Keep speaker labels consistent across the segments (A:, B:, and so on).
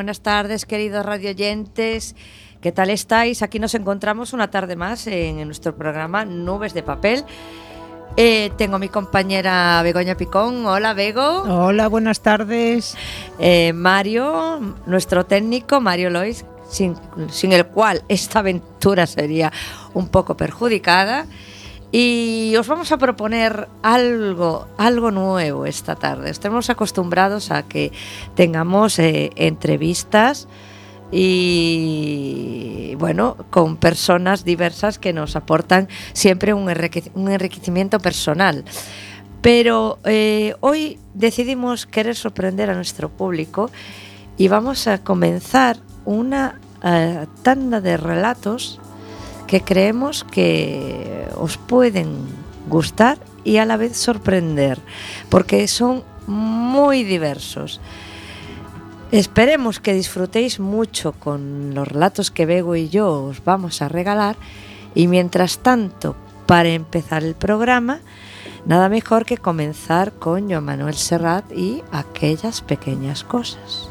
A: Buenas tardes, queridos radioyentes. ¿Qué tal estáis? Aquí nos encontramos una tarde más en nuestro programa Nubes de Papel. Eh, tengo a mi compañera Begoña Picón. Hola, Bego.
B: Hola, buenas tardes.
A: Eh, Mario, nuestro técnico, Mario Lois, sin, sin el cual esta aventura sería un poco perjudicada. Y os vamos a proponer algo, algo nuevo esta tarde. Estamos acostumbrados a que tengamos eh, entrevistas y bueno, con personas diversas que nos aportan siempre un, enrique- un enriquecimiento personal. Pero eh, hoy decidimos querer sorprender a nuestro público y vamos a comenzar una eh, tanda de relatos que creemos que os pueden gustar y a la vez sorprender, porque son muy diversos. Esperemos que disfrutéis mucho con los relatos que Bego y yo os vamos a regalar y mientras tanto, para empezar el programa, nada mejor que comenzar con Joan Manuel Serrat y aquellas pequeñas cosas.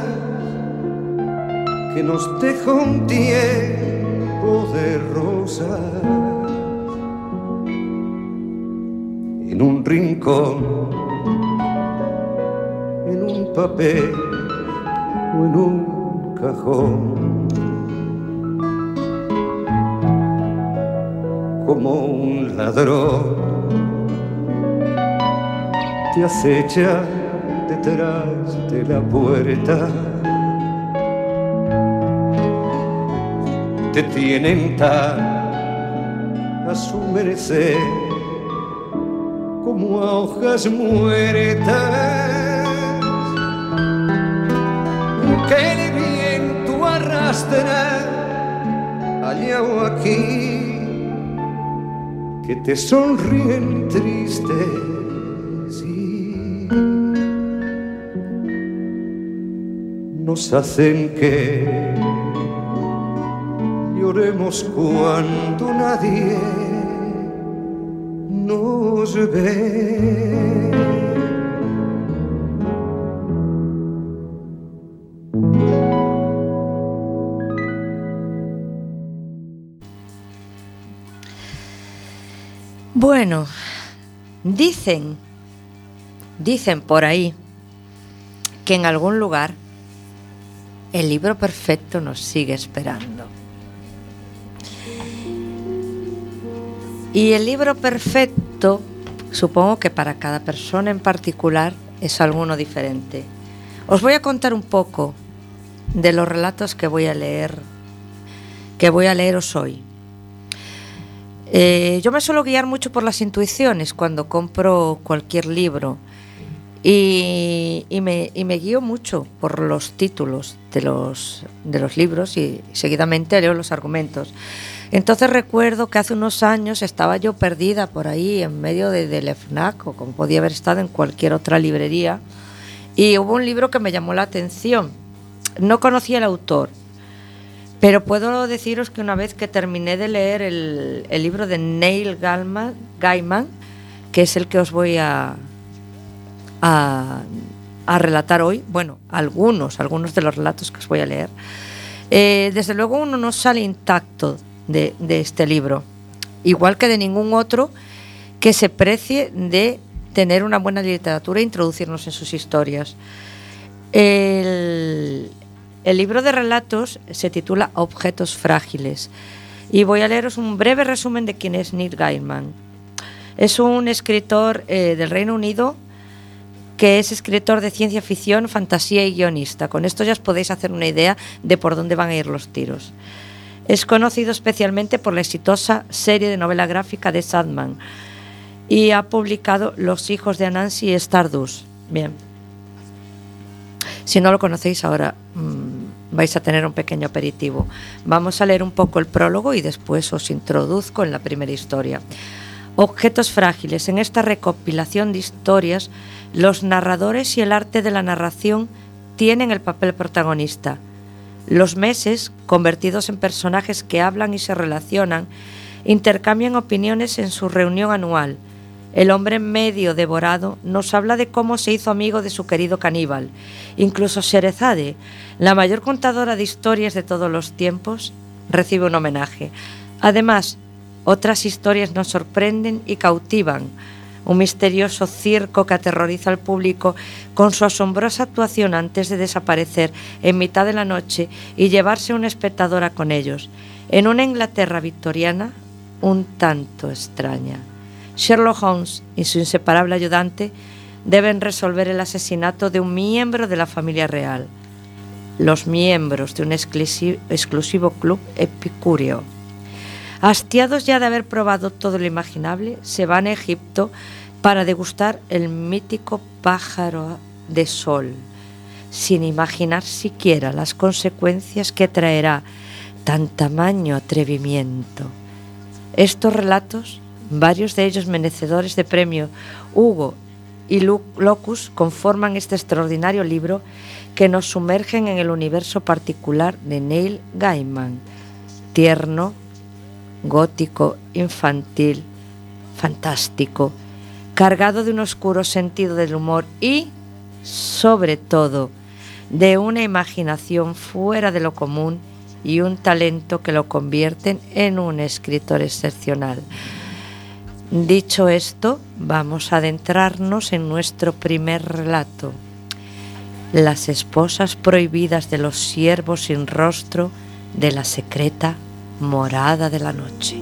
C: nos deja un tiempo de rosa en un rincón, en un papel o en un cajón. Como un ladrón te acecha detrás de la puerta. Te tienen tan a su merecer como a hojas muertas. Que el viento arrastra allá o aquí que te sonríen tristes y nos hacen que cuando nadie nos ve.
A: Bueno, dicen, dicen por ahí que en algún lugar el libro perfecto nos sigue esperando. Y el libro perfecto, supongo que para cada persona en particular es alguno diferente. Os voy a contar un poco de los relatos que voy a leer, que voy a leeros hoy. Eh, yo me suelo guiar mucho por las intuiciones cuando compro cualquier libro y, y me, y me guío mucho por los títulos de los, de los libros y seguidamente leo los argumentos. Entonces recuerdo que hace unos años estaba yo perdida por ahí en medio de, del FNAC o como podía haber estado en cualquier otra librería y hubo un libro que me llamó la atención. No conocía el autor, pero puedo deciros que una vez que terminé de leer el, libro de Neil Gaiman, que es el que os voy a relatar hoy, bueno, algunos, algunos de los relatos que os voy a leer, eh, desde luego uno no sale intacto de, este libro, igual que de ningún otro que se precie de tener una buena literatura e introducirnos en sus historias. El, el libro de relatos se titula Objetos frágiles y voy a leeros un breve resumen de quién es Neil Gaiman. Es un escritor eh, del Reino Unido que es escritor de ciencia ficción, fantasía y guionista. Con esto ya os podéis hacer una idea de por dónde van a ir los tiros. Es conocido especialmente por la exitosa serie de novela gráfica de Sandman y ha publicado Los hijos de Anansi y Stardust. Bien. Si no lo conocéis ahora mmm, vais a tener un pequeño aperitivo. Vamos a leer un poco el prólogo y después os introduzco en la primera historia. Objetos frágiles. En esta recopilación de historias, los narradores y el arte de la narración tienen el papel protagonista. Los meses, convertidos en personajes que hablan y se relacionan, intercambian opiniones en su reunión anual. El hombre medio devorado nos habla de cómo se hizo amigo de su querido caníbal. Incluso Sherezade, la mayor contadora de historias de todos los tiempos, recibe un homenaje. Además, otras historias nos sorprenden y cautivan. Un misterioso circo que aterroriza al público con su asombrosa actuación antes de desaparecer en mitad de la noche y llevarse una espectadora con ellos. En una Inglaterra victoriana un tanto extraña. Sherlock Holmes y su inseparable ayudante deben resolver el asesinato de un miembro de la familia real, los miembros de un exclusivo club epicúreo. Hastiados ya de haber probado todo lo imaginable, se van a Egipto para degustar el mítico pájaro de sol, sin imaginar siquiera las consecuencias que traerá tan tamaño atrevimiento. Estos relatos, varios de ellos merecedores de premio Hugo y Locus, conforman este extraordinario libro que nos sumergen en el universo particular de Neil Gaiman, tierno, gótico, infantil, fantástico, cargado de un oscuro sentido del humor y, sobre todo, de una imaginación fuera de lo común y un talento que lo convierten en un escritor excepcional. Dicho esto, vamos a adentrarnos en nuestro primer relato. Las esposas prohibidas de los siervos sin rostro de la secreta morada de la noche.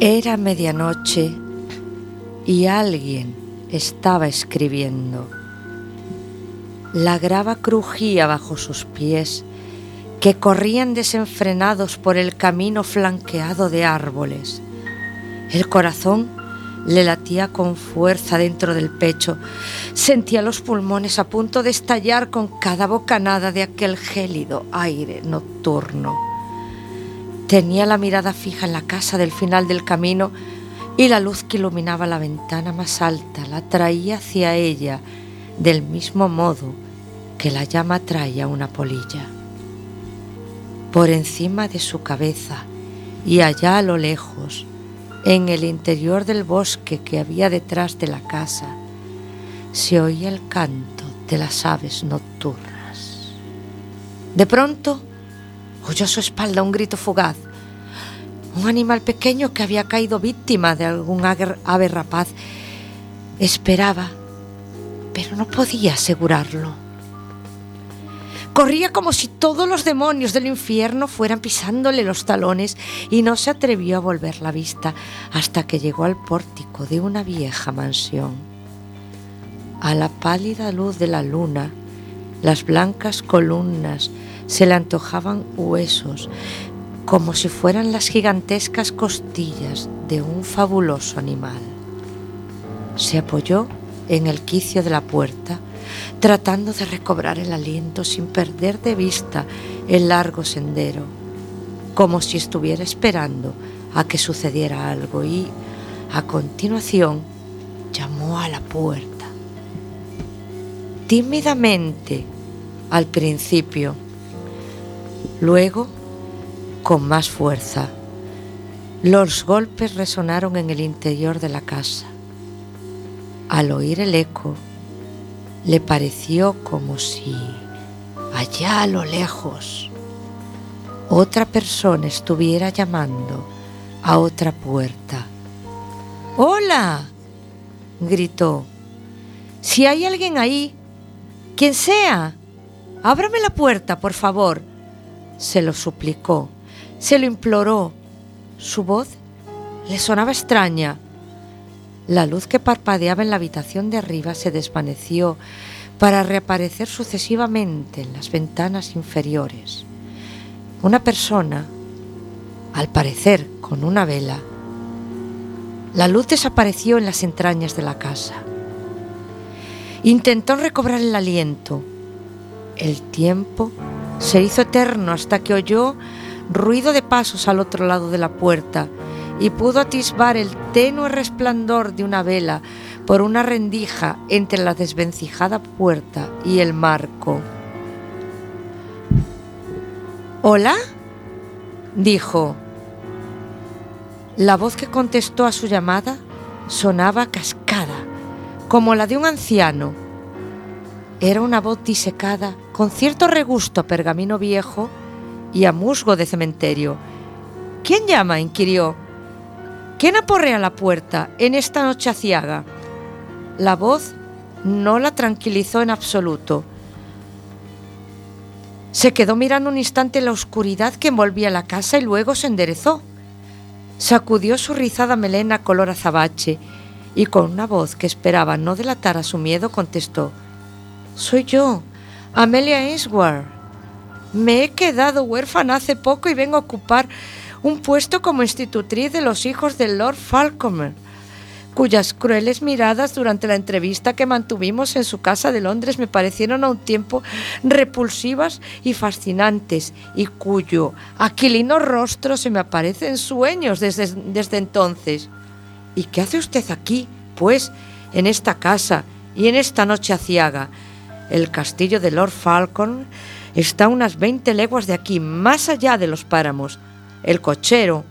A: Era medianoche y alguien estaba escribiendo. La grava crujía bajo sus pies, que corrían desenfrenados por el camino flanqueado de árboles. El corazón le latía con fuerza dentro del pecho. Sentía los pulmones a punto de estallar con cada bocanada de aquel gélido aire nocturno. Tenía la mirada fija en la casa del final del camino y la luz que iluminaba la ventana más alta la traía hacia ella del mismo modo que la llama trae a una polilla. Por encima de su cabeza y allá a lo lejos, en el interior del bosque que había detrás de la casa se oía el canto de las aves nocturnas. De pronto oyó a su espalda un grito fugaz. Un animal pequeño que había caído víctima de algún ave rapaz esperaba, pero no podía asegurarlo. Corría como si todos los demonios del infierno fueran pisándole los talones y no se atrevió a volver la vista hasta que llegó al pórtico de una vieja mansión. A la pálida luz de la luna, las blancas columnas se le antojaban huesos, como si fueran las gigantescas costillas de un fabuloso animal. Se apoyó en el quicio de la puerta, tratando de recobrar el aliento sin perder de vista el largo sendero, como si estuviera esperando a que sucediera algo y, a continuación, llamó a la puerta. Tímidamente al principio, luego con más fuerza. Los golpes resonaron en el interior de la casa. Al oír el eco, le pareció como si allá a lo lejos otra persona estuviera llamando a otra puerta. ¡Hola! gritó. Si hay alguien ahí, quien sea, ábrame la puerta, por favor. Se lo suplicó, se lo imploró. Su voz le sonaba extraña. La luz que parpadeaba en la habitación de arriba se desvaneció para reaparecer sucesivamente en las ventanas inferiores. Una persona, al parecer con una vela, la luz desapareció en las entrañas de la casa. Intentó recobrar el aliento. El tiempo se hizo eterno hasta que oyó ruido de pasos al otro lado de la puerta y pudo atisbar el tenue resplandor de una vela por una rendija entre la desvencijada puerta y el marco. ¿Hola? dijo. La voz que contestó a su llamada sonaba cascada, como la de un anciano. Era una voz disecada, con cierto regusto a pergamino viejo y a musgo de cementerio. ¿Quién llama? inquirió. ¿Quién aporrea la puerta en esta noche aciaga? La voz no la tranquilizó en absoluto. Se quedó mirando un instante la oscuridad que envolvía la casa y luego se enderezó. Sacudió su rizada melena color azabache y con una voz que esperaba no delatara su miedo contestó, Soy yo, Amelia Ainsworth. Me he quedado huérfana hace poco y vengo a ocupar un puesto como institutriz de los hijos del Lord Falconer, cuyas crueles miradas durante la entrevista que mantuvimos en su casa de Londres me parecieron a un tiempo repulsivas y fascinantes, y cuyo aquilino rostro se me aparece en sueños desde, desde entonces. ¿Y qué hace usted aquí, pues, en esta casa y en esta noche aciaga? El castillo de Lord Falcon está a unas 20 leguas de aquí, más allá de los páramos. El cochero,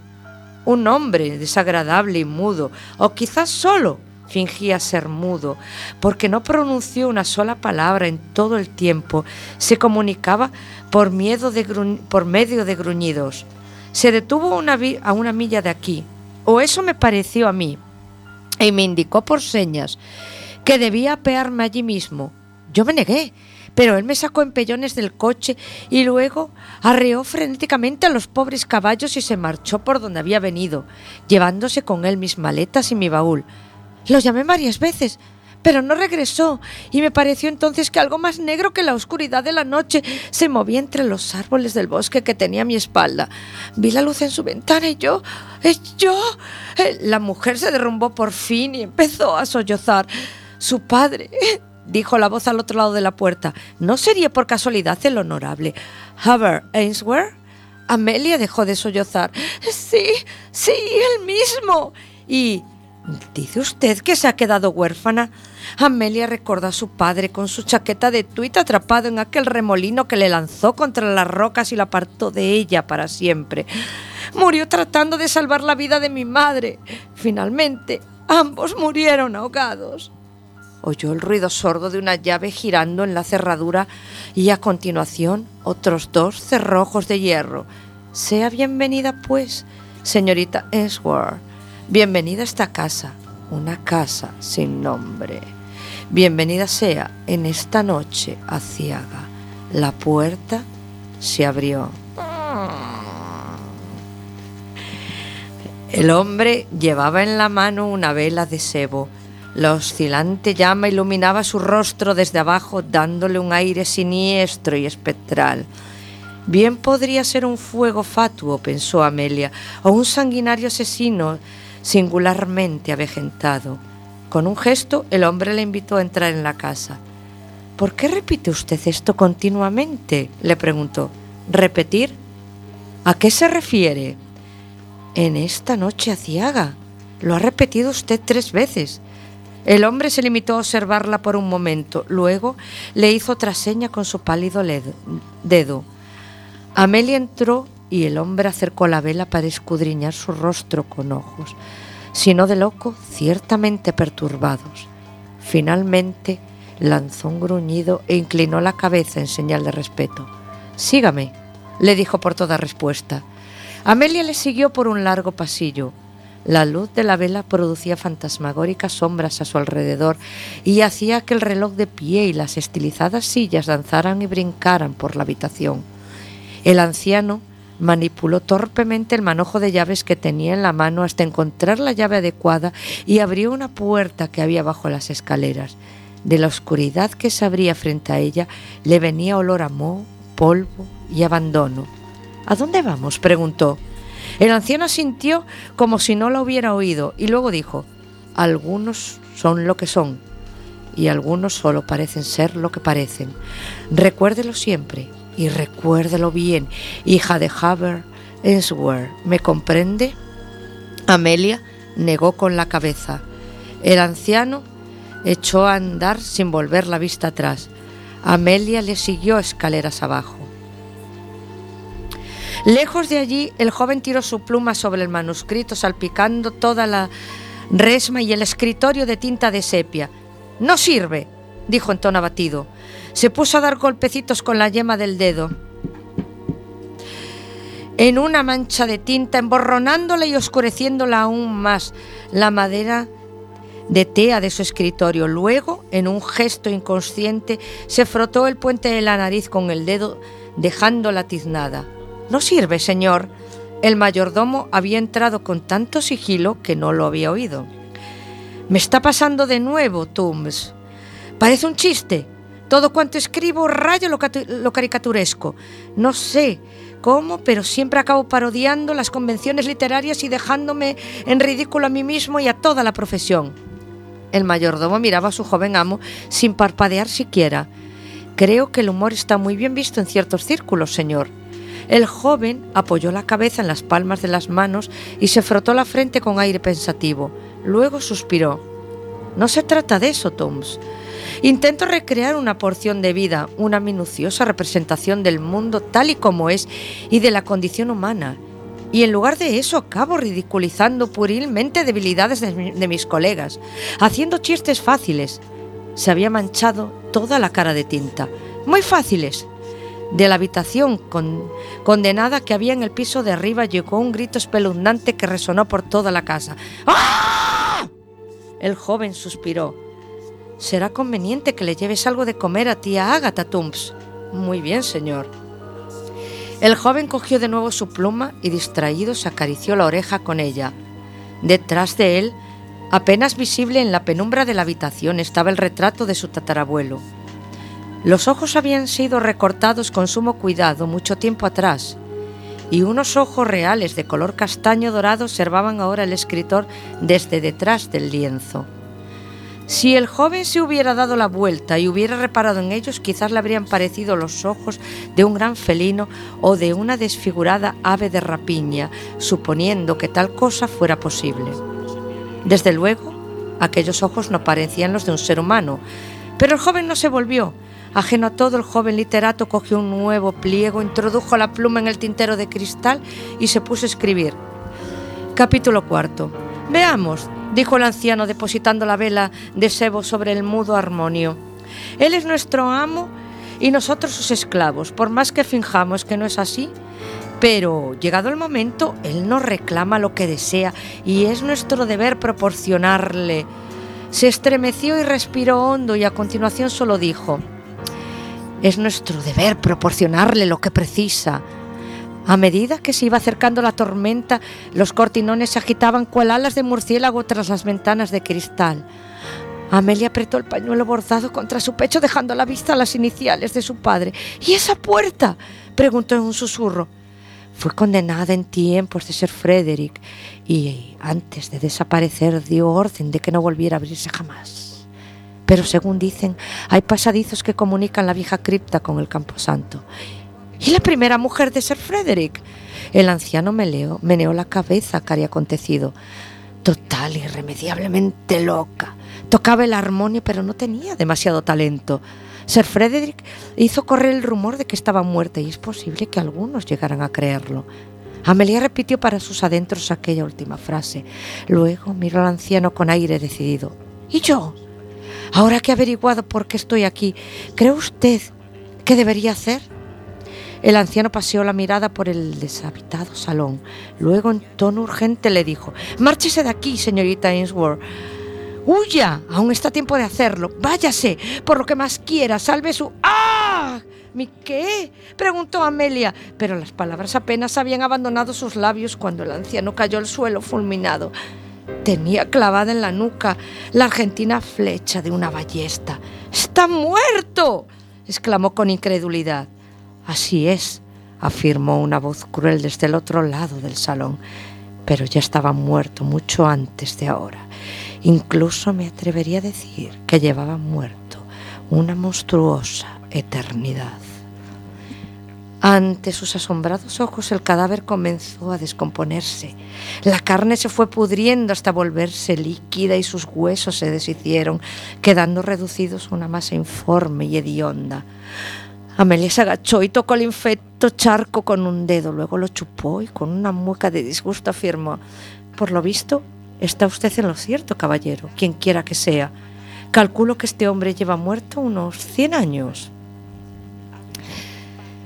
A: un hombre desagradable y mudo, o quizás solo fingía ser mudo, porque no pronunció una sola palabra en todo el tiempo, se comunicaba por, miedo de por medio de gruñidos. Se detuvo a una milla de aquí, o eso me pareció a mí, y me indicó por señas que debía apearme allí mismo. Yo me negué, pero él me sacó empellones del coche y luego arreó frenéticamente a los pobres caballos y se marchó por donde había venido, llevándose con él mis maletas y mi baúl. Lo llamé varias veces, pero no regresó, y me pareció entonces que algo más negro que la oscuridad de la noche se movía entre los árboles del bosque que tenía a mi espalda. Vi la luz en su ventana y yo, yo... Eh, la mujer se derrumbó por fin y empezó a sollozar. Su padre, dijo la voz al otro lado de la puerta. ¿No sería por casualidad el honorable Haber Ainsworth? Amelia dejó de sollozar. Sí, sí, el mismo. Y... ¿Dice usted que se ha quedado huérfana? Amelia recordó a su padre con su chaqueta de tuit atrapado en aquel remolino que le lanzó contra las rocas y la apartó de ella para siempre. Murió tratando de salvar la vida de mi madre. Finalmente, ambos murieron ahogados oyó el ruido sordo de una llave girando en la cerradura y a continuación otros dos cerrojos de hierro. Sea bienvenida, pues, señorita Esworth. Bienvenida a esta casa, una casa sin nombre. Bienvenida sea en esta noche aciaga. La puerta se abrió. El hombre llevaba en la mano una vela de sebo la oscilante llama iluminaba su rostro desde abajo, dándole un aire siniestro y espectral. Bien podría ser un fuego fatuo, pensó Amelia, o un sanguinario asesino singularmente avejentado. Con un gesto, el hombre le invitó a entrar en la casa. ¿Por qué repite usted esto continuamente? le preguntó. ¿Repetir? ¿A qué se refiere? En esta noche aciaga. Lo ha repetido usted tres veces. El hombre se limitó a observarla por un momento, luego le hizo otra seña con su pálido dedo. Amelia entró y el hombre acercó la vela para escudriñar su rostro con ojos, sino de loco, ciertamente perturbados. Finalmente lanzó un gruñido e inclinó la cabeza en señal de respeto. Sígame, le dijo por toda respuesta. Amelia le siguió por un largo pasillo. La luz de la vela producía fantasmagóricas sombras a su alrededor y hacía que el reloj de pie y las estilizadas sillas danzaran y brincaran por la habitación. El anciano manipuló torpemente el manojo de llaves que tenía en la mano hasta encontrar la llave adecuada y abrió una puerta que había bajo las escaleras. De la oscuridad que se abría frente a ella le venía olor a moho, polvo y abandono. ¿A dónde vamos? preguntó. El anciano sintió como si no lo hubiera oído y luego dijo, algunos son lo que son y algunos solo parecen ser lo que parecen. Recuérdelo siempre y recuérdelo bien, hija de Haber Ensware. ¿Me comprende? Amelia negó con la cabeza. El anciano echó a andar sin volver la vista atrás. Amelia le siguió escaleras abajo. Lejos de allí, el joven tiró su pluma sobre el manuscrito, salpicando toda la resma y el escritorio de tinta de sepia. No sirve, dijo en tono abatido. Se puso a dar golpecitos con la yema del dedo en una mancha de tinta, emborronándola y oscureciéndola aún más la madera de tea de su escritorio. Luego, en un gesto inconsciente, se frotó el puente de la nariz con el dedo, dejándola tiznada. No sirve, señor. El mayordomo había entrado con tanto sigilo que no lo había oído. Me está pasando de nuevo, Tums. Parece un chiste. Todo cuanto escribo raya lo, lo caricaturesco. No sé cómo, pero siempre acabo parodiando las convenciones literarias y dejándome en ridículo a mí mismo y a toda la profesión. El mayordomo miraba a su joven amo sin parpadear siquiera. Creo que el humor está muy bien visto en ciertos círculos, señor. El joven apoyó la cabeza en las palmas de las manos y se frotó la frente con aire pensativo. Luego suspiró. No se trata de eso, Toms. Intento recrear una porción de vida, una minuciosa representación del mundo tal y como es y de la condición humana. Y en lugar de eso acabo ridiculizando puerilmente debilidades de, de mis colegas, haciendo chistes fáciles. Se había manchado toda la cara de tinta. Muy fáciles, de la habitación con, condenada que había en el piso de arriba llegó un grito espeluznante que resonó por toda la casa. ¡Ah! El joven suspiró. Será conveniente que le lleves algo de comer a tía Agatha Tumps. Muy bien, señor. El joven cogió de nuevo su pluma y distraído se acarició la oreja con ella. Detrás de él, apenas visible en la penumbra de la habitación, estaba el retrato de su tatarabuelo. Los ojos habían sido recortados con sumo cuidado mucho tiempo atrás, y unos ojos reales de color castaño dorado observaban ahora el escritor desde detrás del lienzo. Si el joven se hubiera dado la vuelta y hubiera reparado en ellos, quizás le habrían parecido los ojos de un gran felino o de una desfigurada ave de rapiña, suponiendo que tal cosa fuera posible. Desde luego, aquellos ojos no parecían los de un ser humano, pero el joven no se volvió, Ajeno a todo, el joven literato cogió un nuevo pliego, introdujo la pluma en el tintero de cristal y se puso a escribir. Capítulo cuarto. Veamos, dijo el anciano depositando la vela de sebo sobre el mudo armonio. Él es nuestro amo y nosotros sus esclavos, por más que finjamos que no es así. Pero llegado el momento, Él nos reclama lo que desea y es nuestro deber proporcionarle. Se estremeció y respiró hondo y a continuación solo dijo, es nuestro deber proporcionarle lo que precisa. A medida que se iba acercando la tormenta, los cortinones se agitaban cual alas de murciélago tras las ventanas de cristal. Amelia apretó el pañuelo bordado contra su pecho, dejando a la vista las iniciales de su padre. ¿Y esa puerta? preguntó en un susurro. Fue condenada en tiempos de ser Frederick y antes de desaparecer dio orden de que no volviera a abrirse jamás. Pero según dicen, hay pasadizos que comunican la vieja cripta con el camposanto. ¿Y la primera mujer de Sir Frederick? El anciano meneó, meneó la cabeza había acontecido. Total, irremediablemente loca. Tocaba el armonio, pero no tenía demasiado talento. Sir Frederick hizo correr el rumor de que estaba muerta y es posible que algunos llegaran a creerlo. Amelia repitió para sus adentros aquella última frase. Luego miró al anciano con aire decidido. ¿Y yo? Ahora que he averiguado por qué estoy aquí, ¿cree usted que debería hacer? El anciano paseó la mirada por el deshabitado salón. Luego, en tono urgente, le dijo, Márchese de aquí, señorita Ainsworth. Huya, aún está tiempo de hacerlo. Váyase, por lo que más quiera, salve su... ¡Ah! ¿Mi qué? preguntó Amelia, pero las palabras apenas habían abandonado sus labios cuando el anciano cayó al suelo fulminado. Tenía clavada en la nuca la argentina flecha de una ballesta. ¡Está muerto! exclamó con incredulidad. Así es, afirmó una voz cruel desde el otro lado del salón, pero ya estaba muerto mucho antes de ahora. Incluso me atrevería a decir que llevaba muerto una monstruosa eternidad. Ante sus asombrados ojos el cadáver comenzó a descomponerse. La carne se fue pudriendo hasta volverse líquida y sus huesos se deshicieron, quedando reducidos a una masa informe y hedionda. Amelia se agachó y tocó el infecto charco con un dedo, luego lo chupó y con una mueca de disgusto afirmó, por lo visto, está usted en lo cierto, caballero, quien quiera que sea. Calculo que este hombre lleva muerto unos 100 años.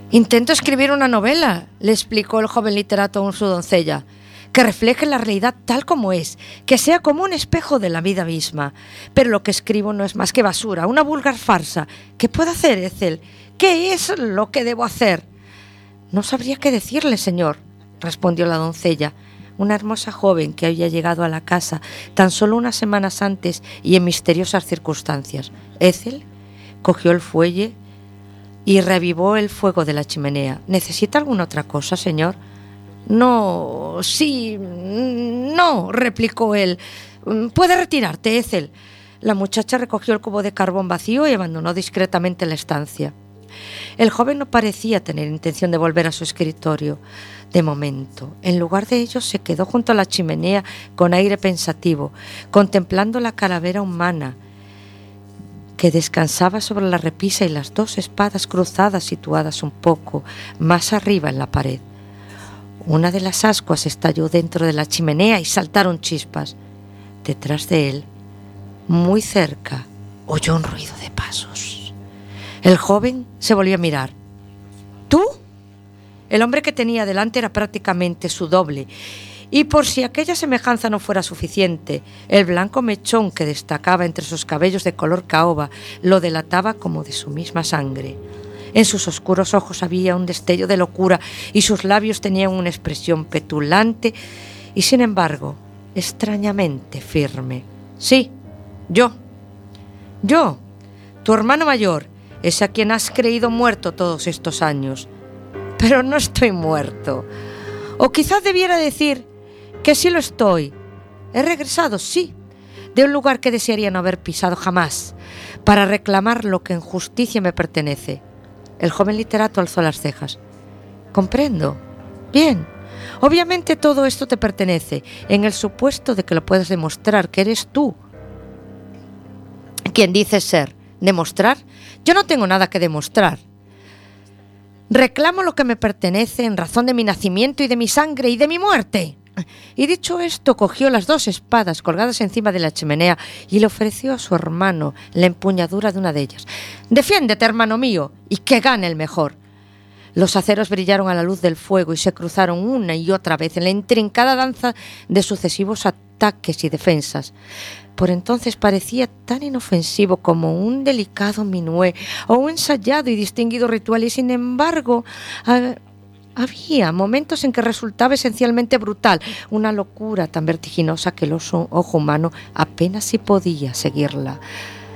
A: Intento escribir una novela, le explicó el joven literato a su doncella, que refleje la realidad tal como es, que sea como un espejo de la vida misma. Pero lo que escribo no es más que basura, una vulgar farsa. ¿Qué puedo hacer, Ethel? ¿Qué es lo que debo hacer? No sabría qué decirle, señor, respondió la doncella, una hermosa joven que había llegado a la casa tan solo unas semanas antes y en misteriosas circunstancias. Ethel cogió el fuelle, y revivó el fuego de la chimenea. ¿Necesita alguna otra cosa, señor? No, sí, no, replicó él. Puede retirarte, Ethel. La muchacha recogió el cubo de carbón vacío y abandonó discretamente la estancia. El joven no parecía tener intención de volver a su escritorio. De momento, en lugar de ello, se quedó junto a la chimenea con aire pensativo, contemplando la calavera humana que descansaba sobre la repisa y las dos espadas cruzadas situadas un poco más arriba en la pared. Una de las ascuas estalló dentro de la chimenea y saltaron chispas. Detrás de él, muy cerca, oyó un ruido de pasos. El joven se volvió a mirar. ¿Tú? El hombre que tenía delante era prácticamente su doble y por si aquella semejanza no fuera suficiente, el blanco mechón que destacaba entre sus cabellos de color caoba lo delataba como de su misma sangre. En sus oscuros ojos había un destello de locura y sus labios tenían una expresión petulante y sin embargo extrañamente firme. Sí, yo. Yo, tu hermano mayor, es a quien has creído muerto todos estos años. Pero no estoy muerto. O quizás debiera decir que sí lo estoy. He regresado, sí, de un lugar que desearía no haber pisado jamás, para reclamar lo que en justicia me pertenece. El joven literato alzó las cejas. Comprendo. Bien. Obviamente todo esto te pertenece, en el supuesto de que lo puedas demostrar, que eres tú quien dices ser. ¿Demostrar? Yo no tengo nada que demostrar. Reclamo lo que me pertenece en razón de mi nacimiento y de mi sangre y de mi muerte. Y dicho esto, cogió las dos espadas colgadas encima de la chimenea y le ofreció a su hermano la empuñadura de una de ellas. Defiéndete, hermano mío, y que gane el mejor. Los aceros brillaron a la luz del fuego y se cruzaron una y otra vez en la intrincada danza de sucesivos ataques y defensas. Por entonces parecía tan inofensivo como un delicado minué o un ensayado y distinguido ritual, y sin embargo había momentos en que resultaba esencialmente brutal, una locura tan vertiginosa que el ojo humano apenas si podía seguirla.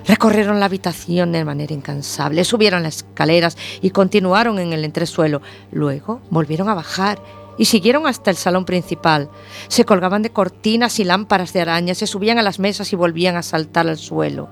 A: Recorrieron la habitación de manera incansable, subieron las escaleras y continuaron en el entresuelo. Luego volvieron a bajar y siguieron hasta el salón principal. Se colgaban de cortinas y lámparas de araña, se subían a las mesas y volvían a saltar al suelo.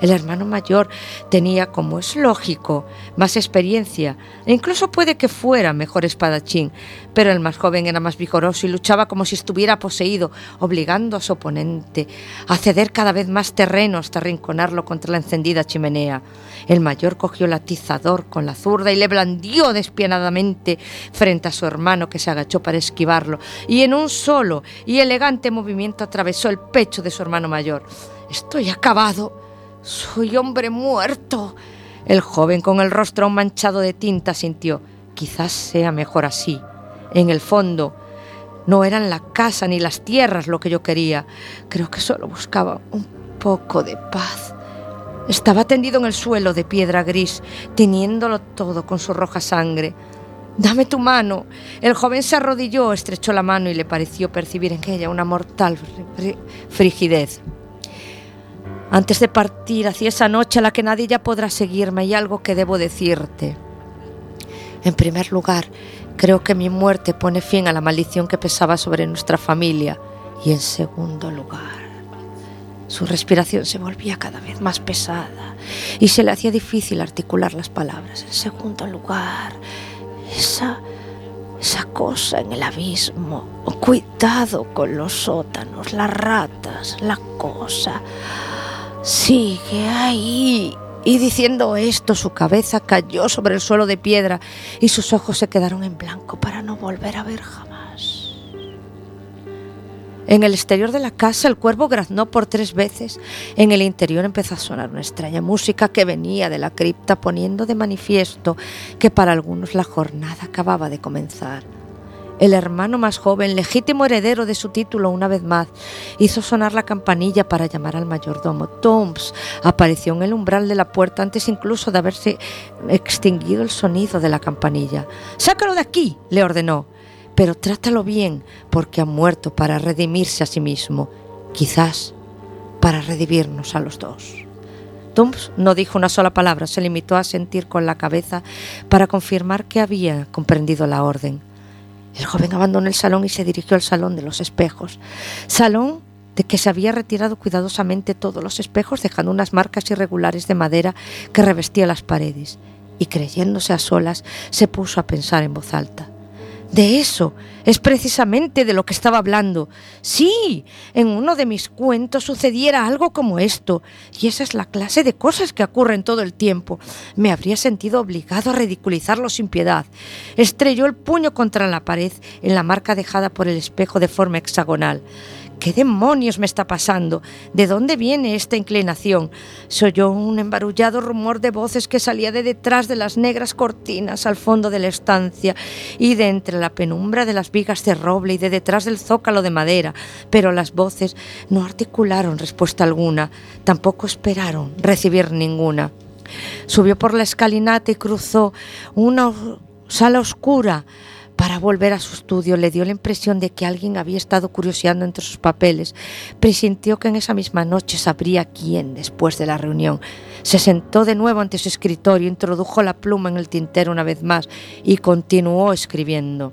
A: El hermano mayor tenía, como es lógico, más experiencia e incluso puede que fuera mejor espadachín, pero el más joven era más vigoroso y luchaba como si estuviera poseído, obligando a su oponente a ceder cada vez más terreno hasta rinconarlo contra la encendida chimenea. El mayor cogió el atizador con la zurda y le blandió despianadamente frente a su hermano que se agachó para esquivarlo y en un solo y elegante movimiento atravesó el pecho de su hermano mayor. Estoy acabado, soy hombre muerto. El joven con el rostro manchado de tinta sintió. quizás sea mejor así. En el fondo, no eran la casa ni las tierras lo que yo quería. Creo que solo buscaba un poco de paz. Estaba tendido en el suelo de piedra gris, teniéndolo todo con su roja sangre. Dame tu mano. El joven se arrodilló, estrechó la mano y le pareció percibir en ella una mortal frigidez. Antes de partir hacia esa noche a la que nadie ya podrá seguirme, hay algo que debo decirte. En primer lugar, creo que mi muerte pone fin a la maldición que pesaba sobre nuestra familia. Y en segundo lugar, su respiración se volvía cada vez más pesada y se le hacía difícil articular las palabras. En segundo lugar, esa, esa cosa en el abismo. Cuidado con los sótanos, las ratas, la cosa. Sigue ahí. Y diciendo esto, su cabeza cayó sobre el suelo de piedra y sus ojos se quedaron en blanco para no volver a ver jamás. En el exterior de la casa el cuervo graznó por tres veces. En el interior empezó a sonar una extraña música que venía de la cripta poniendo de manifiesto que para algunos la jornada acababa de comenzar. El hermano más joven, legítimo heredero de su título una vez más, hizo sonar la campanilla para llamar al mayordomo. Toms apareció en el umbral de la puerta antes incluso de haberse extinguido el sonido de la campanilla. Sácalo de aquí, le ordenó pero trátalo bien porque ha muerto para redimirse a sí mismo, quizás para redimirnos a los dos. Tums no dijo una sola palabra, se limitó a sentir con la cabeza para confirmar que había comprendido la orden. El joven abandonó el salón y se dirigió al salón de los espejos, salón de que se había retirado cuidadosamente todos los espejos, dejando unas marcas irregulares de madera que revestía las paredes, y creyéndose a solas, se puso a pensar en voz alta. De eso es precisamente de lo que estaba hablando. Sí, en uno de mis cuentos sucediera algo como esto, y esa es la clase de cosas que ocurren todo el tiempo. Me habría sentido obligado a ridiculizarlo sin piedad. Estrelló el puño contra la pared en la marca dejada por el espejo de forma hexagonal. ¿Qué demonios me está pasando? ¿De dónde viene esta inclinación? Se oyó un embarullado rumor de voces que salía de detrás de las negras cortinas al fondo de la estancia y de entre la penumbra de las vigas de roble y de detrás del zócalo de madera, pero las voces no articularon respuesta alguna, tampoco esperaron recibir ninguna. Subió por la escalinata y cruzó una sala oscura para volver a su estudio le dio la impresión de que alguien había estado curioseando entre sus papeles. Presintió que en esa misma noche sabría quién después de la reunión. Se sentó de nuevo ante su escritorio, introdujo la pluma en el tintero una vez más y continuó escribiendo.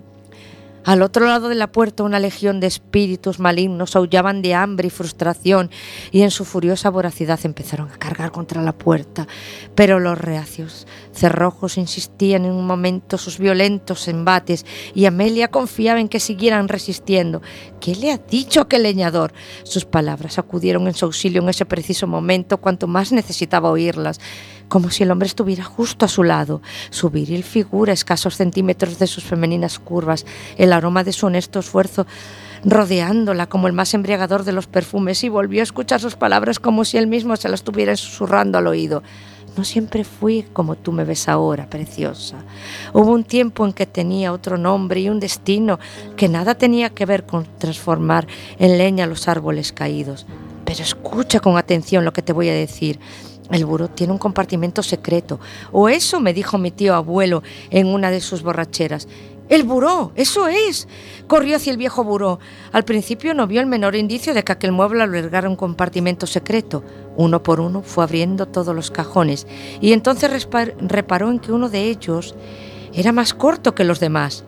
A: Al otro lado de la puerta una legión de espíritus malignos aullaban de hambre y frustración y en su furiosa voracidad empezaron a cargar contra la puerta. Pero los reacios cerrojos insistían en un momento sus violentos embates y Amelia confiaba en que siguieran resistiendo. ¿Qué le ha dicho aquel leñador? Sus palabras acudieron en su auxilio en ese preciso momento cuanto más necesitaba oírlas como si el hombre estuviera justo a su lado, su viril figura, escasos centímetros de sus femeninas curvas, el aroma de su honesto esfuerzo rodeándola como el más embriagador de los perfumes y volvió a escuchar sus palabras como si él mismo se las estuviera susurrando al oído. No siempre fui como tú me ves ahora, preciosa. Hubo un tiempo en que tenía otro nombre y un destino que nada tenía que ver con transformar en leña los árboles caídos. Pero escucha con atención lo que te voy a decir. El buró tiene un compartimento secreto, o eso me dijo mi tío abuelo en una de sus borracheras. El buró, eso es. Corrió hacia el viejo buró. Al principio no vio el menor indicio de que aquel mueble albergara un compartimento secreto. Uno por uno fue abriendo todos los cajones y entonces reparó en que uno de ellos era más corto que los demás.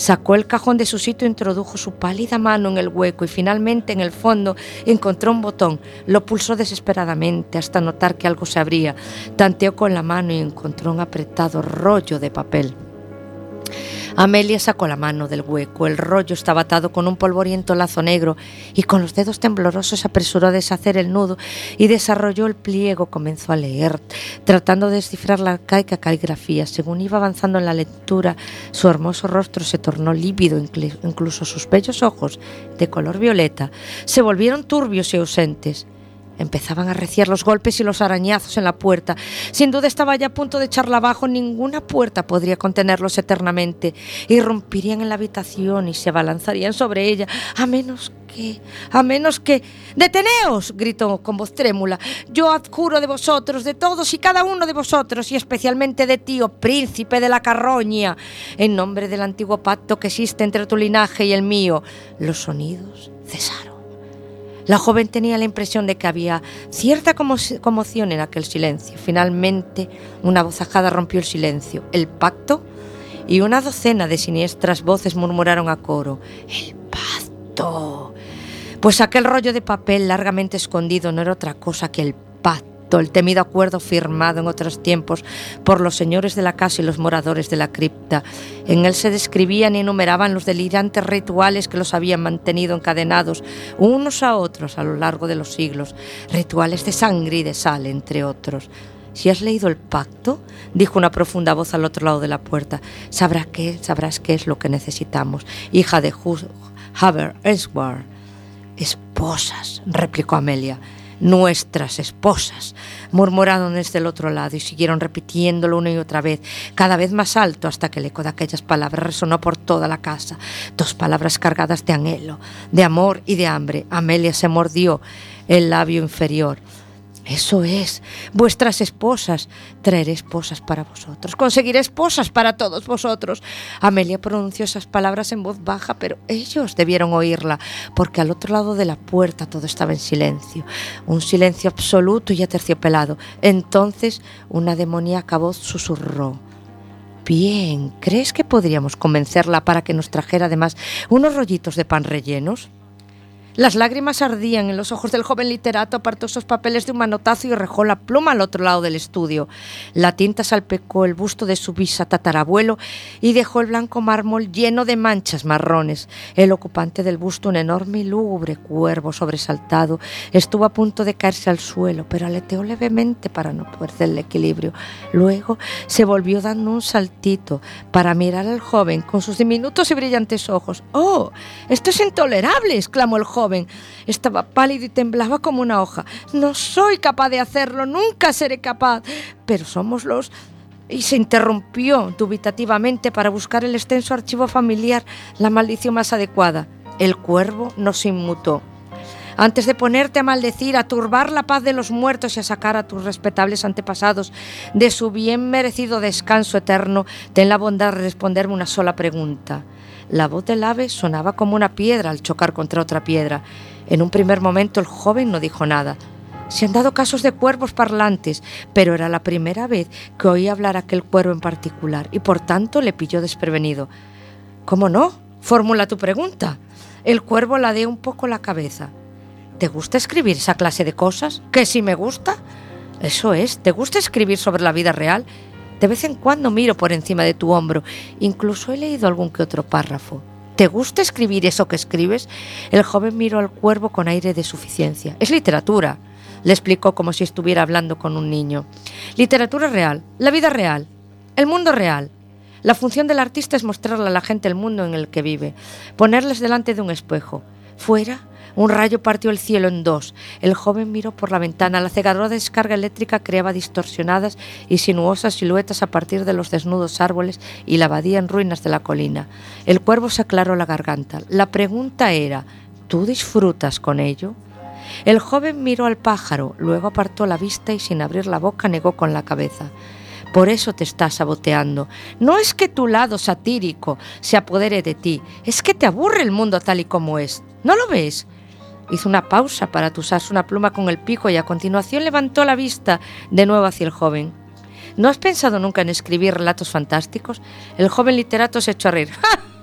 A: Sacó el cajón de su sitio, introdujo su pálida mano en el hueco y finalmente en el fondo encontró un botón. Lo pulsó desesperadamente hasta notar que algo se abría. Tanteó con la mano y encontró un apretado rollo de papel. Amelia sacó la mano del hueco. El rollo estaba atado con un polvoriento lazo negro y con los dedos temblorosos apresuró a deshacer el nudo y desarrolló el pliego. Comenzó a leer, tratando de descifrar la arcaica caligrafía. Según iba avanzando en la lectura, su hermoso rostro se tornó lívido, incluso sus bellos ojos, de color violeta, se volvieron turbios y ausentes. Empezaban a reciar los golpes y los arañazos en la puerta. Sin duda estaba ya a punto de echarla abajo. Ninguna puerta podría contenerlos eternamente. Irrumpirían en la habitación y se abalanzarían sobre ella, a menos que, a menos que... ¡Deteneos! gritó con voz trémula. Yo adjuro de vosotros, de todos y cada uno de vosotros, y especialmente de ti, oh príncipe de la carroña, en nombre del antiguo pacto que existe entre tu linaje y el mío. Los sonidos cesaron. La joven tenía la impresión de que había cierta conmoción en aquel silencio. Finalmente, una vozajada rompió el silencio. El pacto y una docena de siniestras voces murmuraron a coro. El pacto. Pues aquel rollo de papel largamente escondido no era otra cosa que el pacto el temido acuerdo firmado en otros tiempos por los señores de la casa y los moradores de la cripta. En él se describían y enumeraban los delirantes rituales que los habían mantenido encadenados unos a otros a lo largo de los siglos, rituales de sangre y de sal, entre otros. Si has leído el pacto, dijo una profunda voz al otro lado de la puerta, sabrás qué, sabrás qué es lo que necesitamos, hija de Haber Eswar. Esposas, replicó Amelia nuestras esposas, murmuraron desde el otro lado y siguieron repitiéndolo una y otra vez, cada vez más alto, hasta que el eco de aquellas palabras resonó por toda la casa. Dos palabras cargadas de anhelo, de amor y de hambre. Amelia se mordió el labio inferior. Eso es, vuestras esposas. Traeré esposas para vosotros. Conseguiré esposas para todos vosotros. Amelia pronunció esas palabras en voz baja, pero ellos debieron oírla, porque al otro lado de la puerta todo estaba en silencio. Un silencio absoluto y aterciopelado. Entonces una demoníaca voz susurró. Bien, ¿crees que podríamos convencerla para que nos trajera además unos rollitos de pan rellenos? Las lágrimas ardían en los ojos del joven literato, apartó esos papeles de un manotazo y rejó la pluma al otro lado del estudio. La tinta salpecó el busto de su bisa tatarabuelo y dejó el blanco mármol lleno de manchas marrones. El ocupante del busto, un enorme y lúgubre cuervo sobresaltado, estuvo a punto de caerse al suelo, pero aleteó levemente para no perder el equilibrio. Luego se volvió dando un saltito para mirar al joven con sus diminutos y brillantes ojos. ¡Oh! ¡Esto es intolerable! exclamó el joven Estaba pálido y temblaba como una hoja. No soy capaz de hacerlo, nunca seré capaz. Pero somos los... Y se interrumpió dubitativamente para buscar el extenso archivo familiar la maldición más adecuada. El cuervo no se inmutó. Antes de ponerte a maldecir, a turbar la paz de los muertos y a sacar a tus respetables antepasados de su bien merecido descanso eterno, ten la bondad de responderme una sola pregunta. La voz del ave sonaba como una piedra al chocar contra otra piedra. En un primer momento el joven no dijo nada. Se han dado casos de cuervos parlantes, pero era la primera vez que oí hablar aquel cuervo en particular y por tanto le pilló desprevenido. ¿Cómo no? Fórmula tu pregunta. El cuervo ladeó un poco la cabeza. ¿Te gusta escribir esa clase de cosas? ¿Que si me gusta? Eso es, ¿te gusta escribir sobre la vida real? De vez en cuando miro por encima de tu hombro. Incluso he leído algún que otro párrafo. ¿Te gusta escribir eso que escribes? El joven miró al cuervo con aire de suficiencia. Es literatura, le explicó como si estuviera hablando con un niño. Literatura real, la vida real, el mundo real. La función del artista es mostrarle a la gente el mundo en el que vive, ponerles delante de un espejo. Fuera, un rayo partió el cielo en dos. El joven miró por la ventana. La cegadora descarga eléctrica creaba distorsionadas y sinuosas siluetas a partir de los desnudos árboles y la abadía en ruinas de la colina. El cuervo se aclaró la garganta. La pregunta era, ¿tú disfrutas con ello? El joven miró al pájaro, luego apartó la vista y sin abrir la boca negó con la cabeza. Por eso te estás saboteando. No es que tu lado satírico se apodere de ti, es que te aburre el mundo tal y como es. ¿No lo ves? Hizo una pausa para tusarse una pluma con el pico y a continuación levantó la vista de nuevo hacia el joven. ¿No has pensado nunca en escribir relatos fantásticos? El joven literato se echó a reír.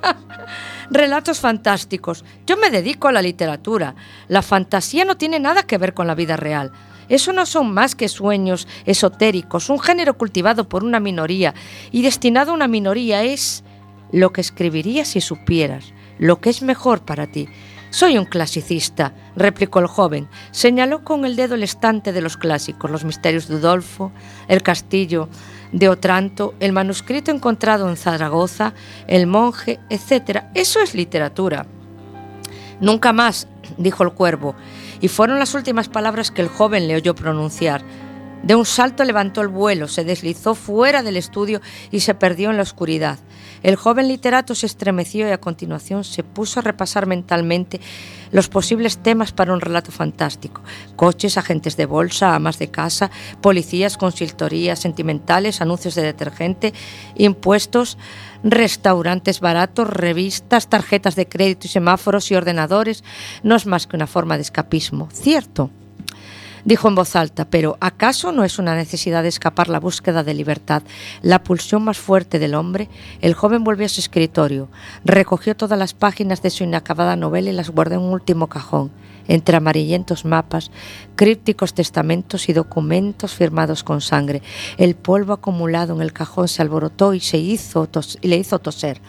A: relatos fantásticos. Yo me dedico a la literatura. La fantasía no tiene nada que ver con la vida real. Eso no son más que sueños esotéricos, un género cultivado por una minoría y destinado a una minoría es lo que escribirías si supieras, lo que es mejor para ti. Soy un clasicista, replicó el joven. Señaló con el dedo el estante de los clásicos, los misterios de Udolfo, el castillo de Otranto, el manuscrito encontrado en Zaragoza, el monje, etc. Eso es literatura. Nunca más dijo el cuervo, y fueron las últimas palabras que el joven le oyó pronunciar. De un salto levantó el vuelo, se deslizó fuera del estudio y se perdió en la oscuridad. El joven literato se estremeció y a continuación se puso a repasar mentalmente los posibles temas para un relato fantástico. Coches, agentes de bolsa, amas de casa, policías, consultorías sentimentales, anuncios de detergente, impuestos, restaurantes baratos, revistas, tarjetas de crédito y semáforos y ordenadores. No es más que una forma de escapismo, cierto dijo en voz alta, pero ¿acaso no es una necesidad de escapar la búsqueda de libertad, la pulsión más fuerte del hombre? El joven volvió a su escritorio, recogió todas las páginas de su inacabada novela y las guardó en un último cajón, entre amarillentos mapas, crípticos testamentos y documentos firmados con sangre. El polvo acumulado en el cajón se alborotó y, se hizo y le hizo toser.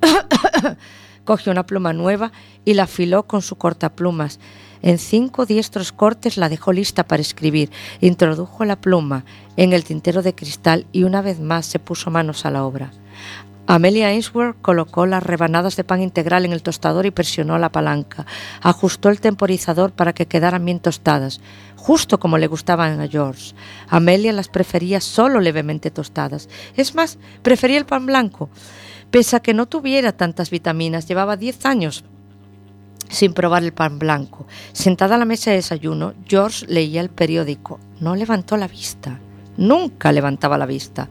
A: Cogió una pluma nueva y la afiló con su cortaplumas. En cinco diestros cortes la dejó lista para escribir, introdujo la pluma en el tintero de cristal y una vez más se puso manos a la obra. Amelia Ainsworth colocó las rebanadas de pan integral en el tostador y presionó la palanca. Ajustó el temporizador para que quedaran bien tostadas, justo como le gustaban a George. Amelia las prefería solo levemente tostadas. Es más, prefería el pan blanco. Pese a que no tuviera tantas vitaminas, llevaba diez años sin probar el pan blanco. Sentada a la mesa de desayuno, George leía el periódico. No levantó la vista. Nunca levantaba la vista.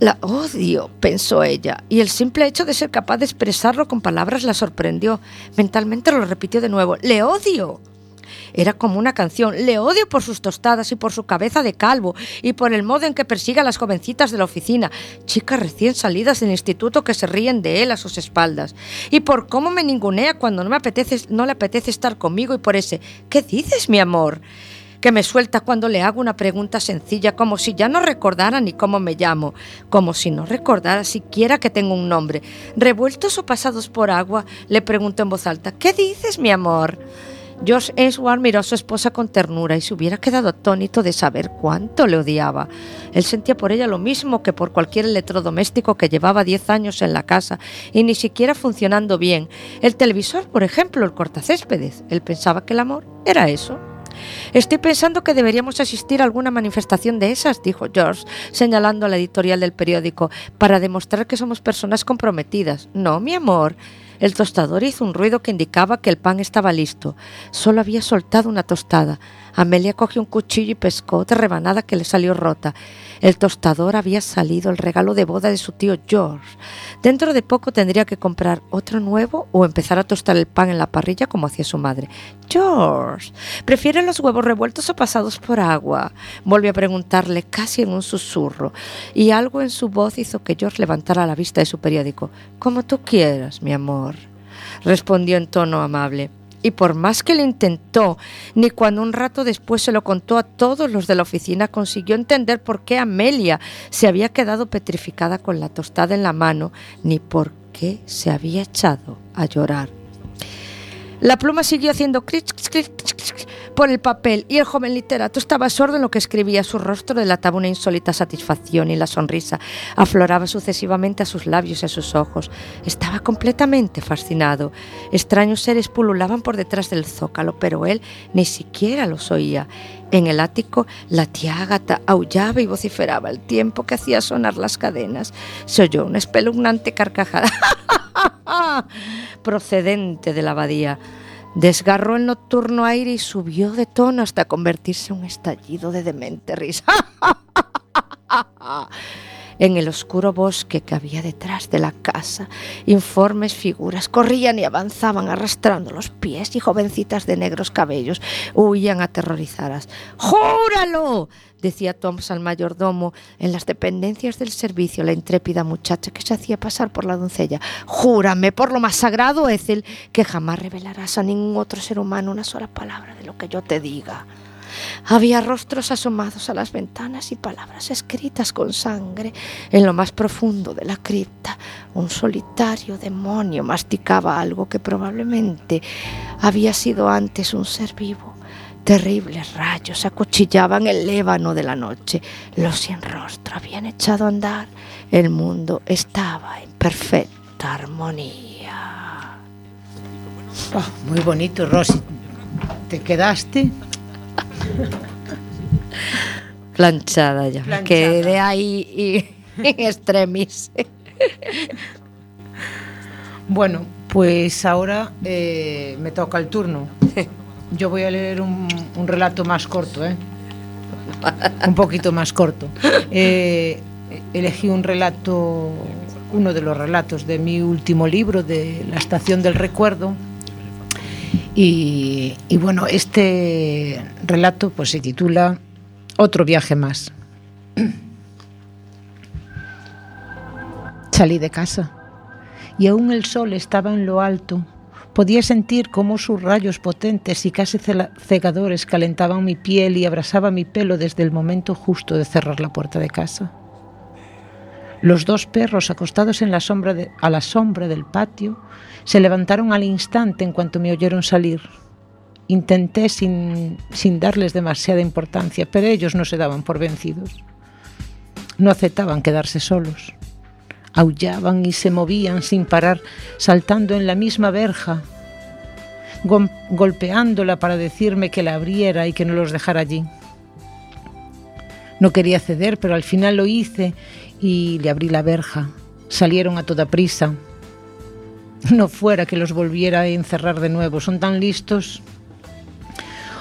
A: La odio, pensó ella, y el simple hecho de ser capaz de expresarlo con palabras la sorprendió. Mentalmente lo repitió de nuevo. Le odio. Era como una canción. Le odio por sus tostadas y por su cabeza de calvo y por el modo en que persigue a las jovencitas de la oficina, chicas recién salidas del instituto que se ríen de él a sus espaldas. Y por cómo me ningunea cuando no, me apetece, no le apetece estar conmigo y por ese ¿Qué dices, mi amor? que me suelta cuando le hago una pregunta sencilla, como si ya no recordara ni cómo me llamo, como si no recordara siquiera que tengo un nombre. Revueltos o pasados por agua, le pregunto en voz alta, ¿qué dices, mi amor? George Ainsworth miró a su esposa con ternura y se hubiera quedado atónito de saber cuánto le odiaba. Él sentía por ella lo mismo que por cualquier electrodoméstico que llevaba 10 años en la casa y ni siquiera funcionando bien. El televisor, por ejemplo, el cortacéspedes. Él pensaba que el amor era eso. Estoy pensando que deberíamos asistir a alguna manifestación de esas, dijo George, señalando a la editorial del periódico, para demostrar que somos personas comprometidas. No, mi amor. El tostador hizo un ruido que indicaba que el pan estaba listo. Solo había soltado una tostada. Amelia cogió un cuchillo y pescó otra rebanada que le salió rota. El tostador había salido el regalo de boda de su tío George. Dentro de poco tendría que comprar otro nuevo o empezar a tostar el pan en la parrilla como hacía su madre. George, ¿prefiere los huevos revueltos o pasados por agua? Volvió a preguntarle casi en un susurro, y algo en su voz hizo que George levantara la vista de su periódico. Como tú quieras, mi amor, respondió en tono amable. Y por más que lo intentó, ni cuando un rato después se lo contó a todos los de la oficina, consiguió entender por qué Amelia se había quedado petrificada con la tostada en la mano, ni por qué se había echado a llorar. La pluma siguió haciendo cric, cric, por el papel y el joven literato estaba sordo en lo que escribía. Su rostro delataba una insólita satisfacción y la sonrisa afloraba sucesivamente a sus labios y a sus ojos. Estaba completamente fascinado. Extraños seres pululaban por detrás del zócalo, pero él ni siquiera los oía. En el ático, la tía Ágata aullaba y vociferaba al tiempo que hacía sonar las cadenas. Se oyó una espeluznante carcajada. procedente de la abadía. Desgarró el nocturno aire y subió de tono hasta convertirse en un estallido de demente risa. en el oscuro bosque que había detrás de la casa, informes figuras corrían y avanzaban arrastrando los pies y jovencitas de negros cabellos huían aterrorizadas. ¡Júralo! decía Toms al mayordomo en las dependencias del servicio, la intrépida muchacha que se hacía pasar por la doncella. Júrame por lo más sagrado, Ethel, que jamás revelarás a ningún otro ser humano una sola palabra de lo que yo te diga. Había rostros asomados a las ventanas y palabras escritas con sangre en lo más profundo de la cripta. Un solitario demonio masticaba algo que probablemente había sido antes un ser vivo. Terribles rayos acuchillaban el lébano de la noche. Los sin rostro habían echado a andar. El mundo estaba en perfecta armonía.
B: Oh, muy bonito, Rosy. ¿Te quedaste?
A: Planchada ya.
B: Planchada.
A: Quedé ahí y, extremis.
B: Bueno, pues ahora eh, me toca el turno. Yo voy a leer un, un relato más corto, ¿eh? Un poquito más corto. Eh, elegí un relato, uno de los relatos de mi último libro, de La Estación del Recuerdo. Y, bueno, este relato pues se titula Otro viaje más. Salí de casa y aún el sol estaba en lo alto. Podía sentir cómo sus rayos potentes y casi cegadores calentaban mi piel y abrasaba mi pelo desde el momento justo de cerrar la puerta de casa. Los dos perros acostados en la sombra de- a la sombra del patio se levantaron al instante en cuanto me oyeron salir. Intenté sin, sin darles demasiada importancia, pero ellos no se daban por vencidos. No aceptaban quedarse solos. Aullaban y se movían sin parar, saltando en la misma verja, golpeándola para decirme que la abriera y que no los dejara allí. No quería ceder, pero al final lo hice y le abrí la verja. Salieron a toda prisa. No fuera que los volviera a encerrar de nuevo, son tan listos.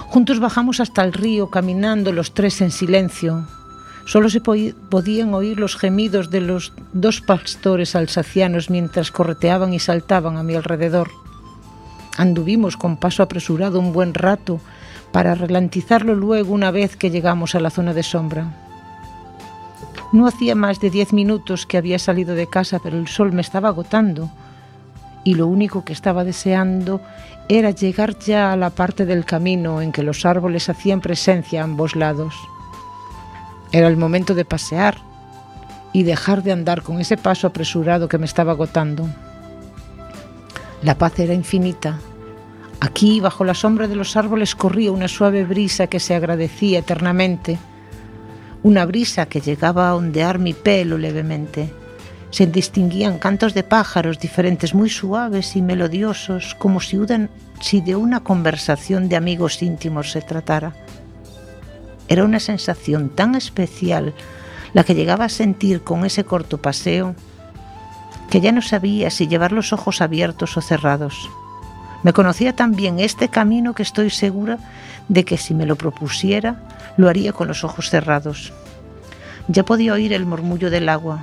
B: Juntos bajamos hasta el río, caminando los tres en silencio. Solo se po- podían oír los gemidos de los dos pastores alsacianos mientras correteaban y saltaban a mi alrededor. Anduvimos con paso apresurado un buen rato para ralentizarlo luego una vez que llegamos a la zona de sombra. No hacía más de diez minutos que había salido de casa, pero el sol me estaba agotando y lo único que estaba deseando era llegar ya a la parte del camino en que los árboles hacían presencia a ambos lados. Era el momento de pasear y dejar de andar con ese paso apresurado que me estaba agotando. La paz era infinita. Aquí, bajo la sombra de los árboles, corría una suave brisa que se agradecía eternamente. Una brisa que llegaba a ondear mi pelo levemente. Se distinguían cantos de pájaros diferentes, muy suaves y melodiosos, como si, si de una conversación de amigos íntimos se tratara. Era una sensación tan especial la que llegaba a sentir con ese corto paseo que ya no sabía si llevar los ojos abiertos o cerrados. Me conocía tan bien este camino que estoy segura de que si me lo propusiera, lo haría con los ojos cerrados. Ya podía oír el murmullo del agua.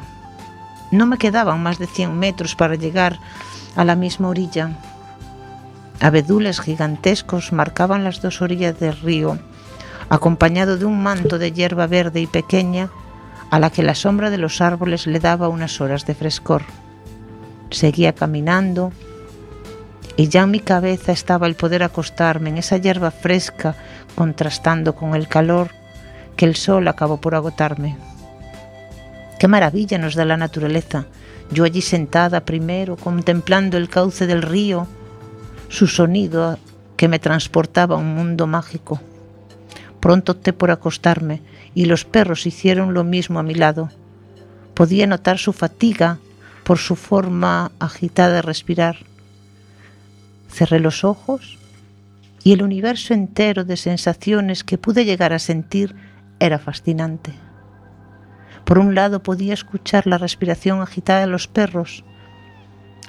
B: No me quedaban más de 100 metros para llegar a la misma orilla. Abedules gigantescos marcaban las dos orillas del río, acompañado de un manto de hierba verde y pequeña a la que la sombra de los árboles le daba unas horas de frescor. Seguía caminando y ya en mi cabeza estaba el poder acostarme en esa hierba fresca contrastando con el calor que el sol acabó por agotarme. Qué maravilla nos da la naturaleza. Yo allí sentada primero, contemplando el cauce del río, su sonido que me transportaba a un mundo mágico. Pronto opté por acostarme y los perros hicieron lo mismo a mi lado. Podía notar su fatiga por su forma agitada de respirar. Cerré los ojos y el universo entero de sensaciones que pude llegar a sentir era fascinante. Por un lado podía escuchar la respiración agitada de los perros.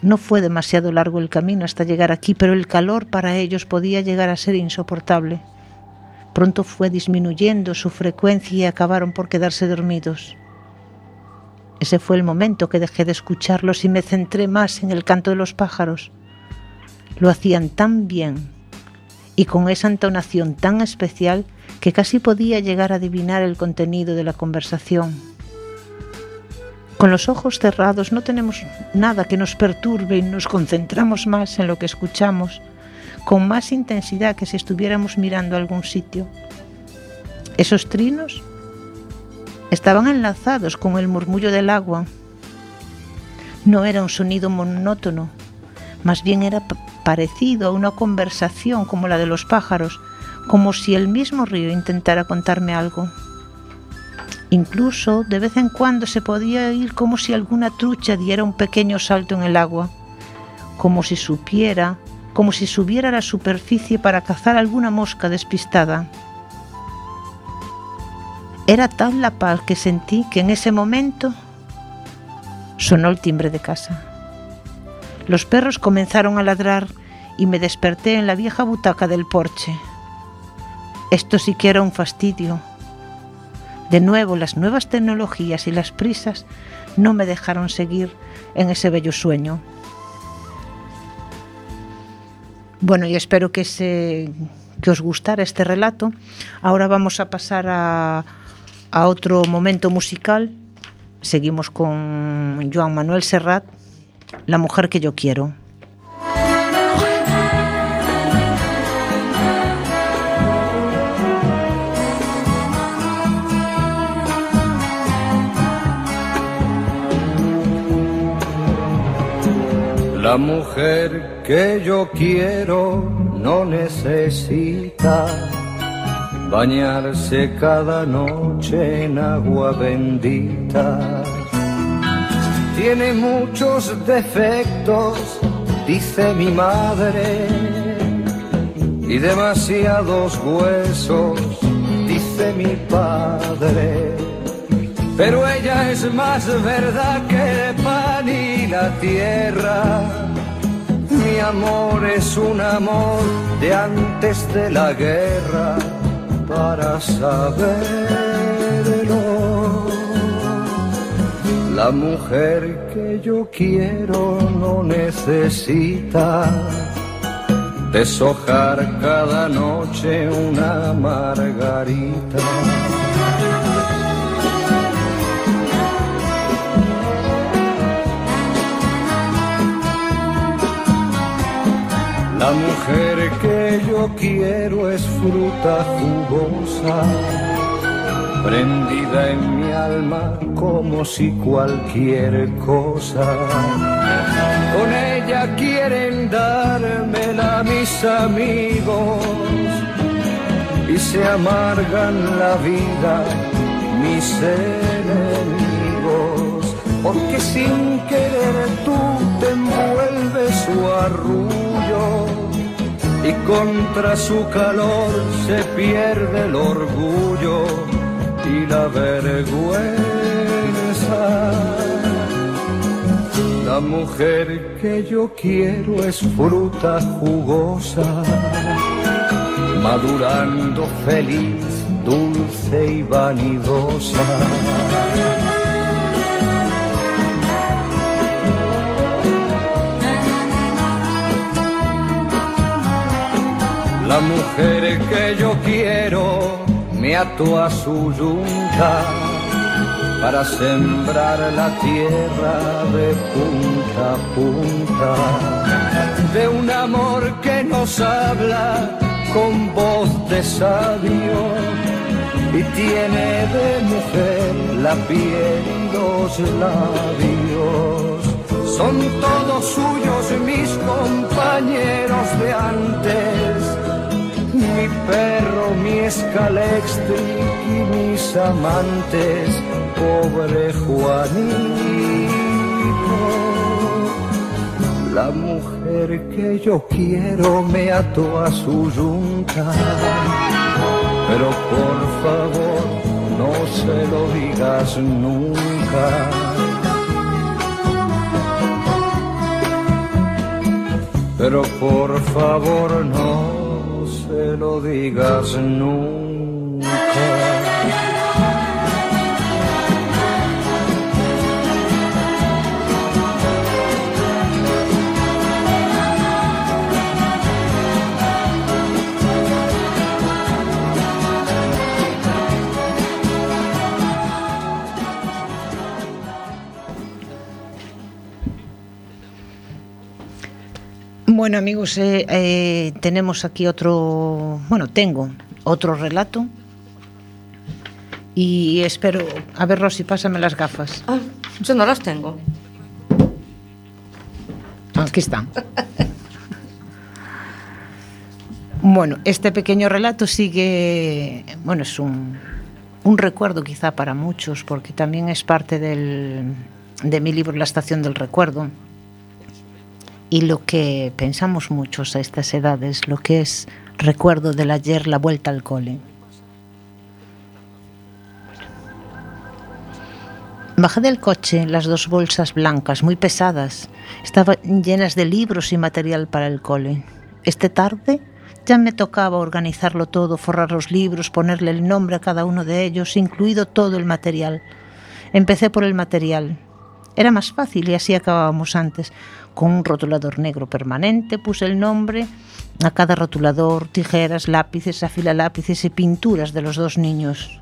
B: No fue demasiado largo el camino hasta llegar aquí, pero el calor para ellos podía llegar a ser insoportable. Pronto fue disminuyendo su frecuencia y acabaron por quedarse dormidos. Ese fue el momento que dejé de escucharlos y me centré más en el canto de los pájaros. Lo hacían tan bien y con esa entonación tan especial que casi podía llegar a adivinar el contenido de la conversación. Con los ojos cerrados no tenemos nada que nos perturbe y nos concentramos más en lo que escuchamos, con más intensidad que si estuviéramos mirando algún sitio. Esos trinos estaban enlazados con el murmullo del agua. No era un sonido monótono, más bien era parecido a una conversación como la de los pájaros, como si el mismo río intentara contarme algo. Incluso de vez en cuando se podía oír como si alguna trucha diera un pequeño salto en el agua, como si supiera como si subiera a la superficie para cazar alguna mosca despistada. Era tal la paz que sentí que en ese momento sonó el timbre de casa. Los perros comenzaron a ladrar y me desperté en la vieja butaca del porche. Esto sí que era un fastidio. De nuevo, las nuevas tecnologías y las prisas no me dejaron seguir en ese bello sueño. Bueno, y espero que, se, que os gustara este relato. Ahora vamos a pasar a, a otro momento musical. Seguimos con Joan Manuel Serrat, La mujer que yo quiero.
C: La mujer que yo quiero no necesita bañarse cada noche en agua bendita. Tiene muchos defectos, dice mi madre, y demasiados huesos, dice mi padre. Pero ella es más verdad que el pan y la tierra. Mi amor es un amor de antes de la guerra para saberlo. La mujer que yo quiero no necesita deshojar cada noche una margarita. La mujer que yo quiero es fruta jugosa, prendida en mi alma como si cualquier cosa. Con ella quieren dármela mis amigos y se amargan la vida mis enemigos, porque sin querer tú te envuelves su arrullo y contra su calor se pierde el orgullo y la vergüenza. La mujer que yo quiero es fruta jugosa, madurando feliz, dulce y vanidosa. La mujer que yo quiero me ató a su yunta para sembrar la tierra de punta a punta. De un amor que nos habla con voz de sabio y tiene de mujer la piel y los labios. Son todos suyos mis compañeros de antes mi perro, mi escalextric y mis amantes, pobre Juanito. La mujer que yo quiero me ató a su yunta, pero por favor no se lo digas nunca. Pero por favor no lo digas nunca.
B: Bueno, amigos, eh, eh, tenemos aquí otro, bueno, tengo otro relato y espero, a ver Rosy, pásame las gafas.
A: Ah, yo no las tengo.
B: Aquí están. Bueno, este pequeño relato sigue, bueno, es un, un recuerdo quizá para muchos, porque también es parte del, de mi libro La estación del recuerdo y lo que pensamos muchos a estas edades, lo que es recuerdo del ayer, la vuelta al cole. Bajé del coche las dos bolsas blancas, muy pesadas. Estaban llenas de libros y material para el cole. Esta tarde ya me tocaba organizarlo todo, forrar los libros, ponerle el nombre a cada uno de ellos, incluido todo el material. Empecé por el material. Era más fácil y así acabábamos antes. Con un rotulador negro permanente puse el nombre a cada rotulador, tijeras, lápices, afila lápices y pinturas de los dos niños.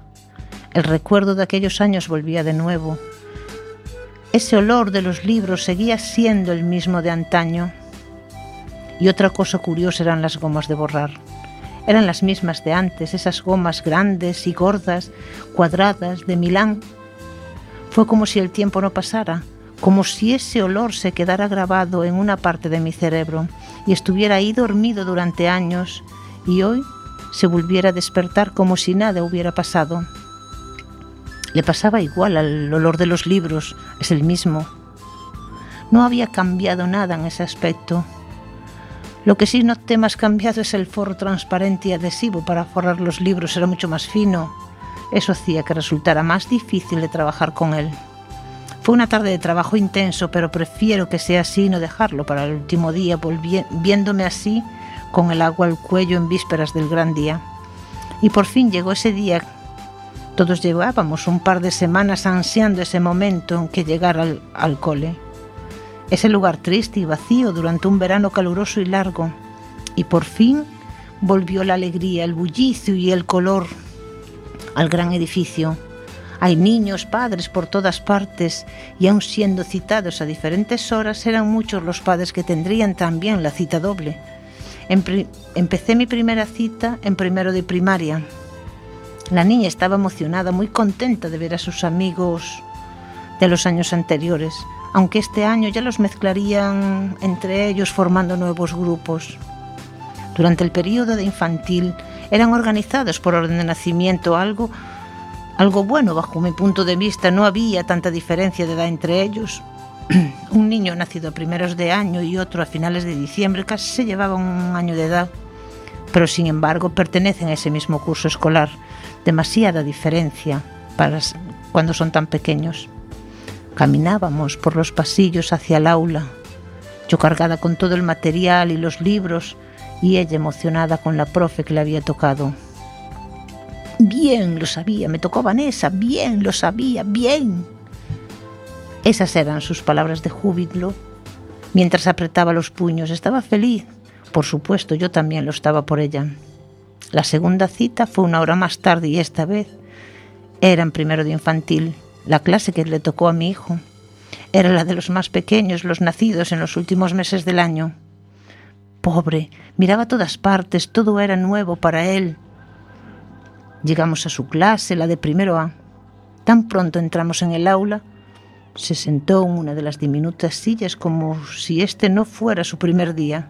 B: El recuerdo de aquellos años volvía de nuevo. Ese olor de los libros seguía siendo el mismo de antaño. Y otra cosa curiosa eran las gomas de borrar. Eran las mismas de antes, esas gomas grandes y gordas, cuadradas, de Milán. Fue como si el tiempo no pasara, como si ese olor se quedara grabado en una parte de mi cerebro y estuviera ahí dormido durante años y hoy se volviera a despertar como si nada hubiera pasado. Le pasaba igual al olor de los libros, es el mismo. No había cambiado nada en ese aspecto. Lo que sí noté más cambiado es el forro transparente y adhesivo para forrar los libros, era mucho más fino. Eso hacía que resultara más difícil de trabajar con él. Fue una tarde de trabajo intenso, pero prefiero que sea así y no dejarlo para el último día, viéndome así con el agua al cuello en vísperas del gran día. Y por fin llegó ese día todos llevábamos un par de semanas ansiando ese momento en que llegara al, al cole. Ese lugar triste y vacío durante un verano caluroso y largo. Y por fin volvió la alegría, el bullicio y el color al gran edificio. Hay niños, padres por todas partes y aun siendo citados a diferentes horas eran muchos los padres que tendrían también la cita doble. Empecé mi primera cita en primero de primaria la niña estaba emocionada, muy contenta de ver a sus amigos de los años anteriores, aunque este año ya los mezclarían entre ellos formando nuevos grupos. Durante el periodo de infantil eran organizados por orden de nacimiento, algo, algo bueno bajo mi punto de vista, no había tanta diferencia de edad entre ellos. un niño nacido a primeros de año y otro a finales de diciembre casi se llevaban un año de edad, pero sin embargo pertenecen a ese mismo curso escolar demasiada diferencia para cuando son tan pequeños. Caminábamos por los pasillos hacia el aula, yo cargada con todo el material y los libros y ella emocionada con la profe que le había tocado. Bien, lo sabía, me tocó Vanessa, bien, lo sabía, bien. Esas eran sus palabras de júbilo. Mientras apretaba los puños, estaba feliz. Por supuesto, yo también lo estaba por ella. La segunda cita fue una hora más tarde y esta vez era en primero de infantil, la clase que le tocó a mi hijo. Era la de los más pequeños, los nacidos en los últimos meses del año. Pobre, miraba a todas partes, todo era nuevo para él. Llegamos a su clase, la de primero A. Tan pronto entramos en el aula, se sentó en una de las diminutas sillas como si este no fuera su primer día.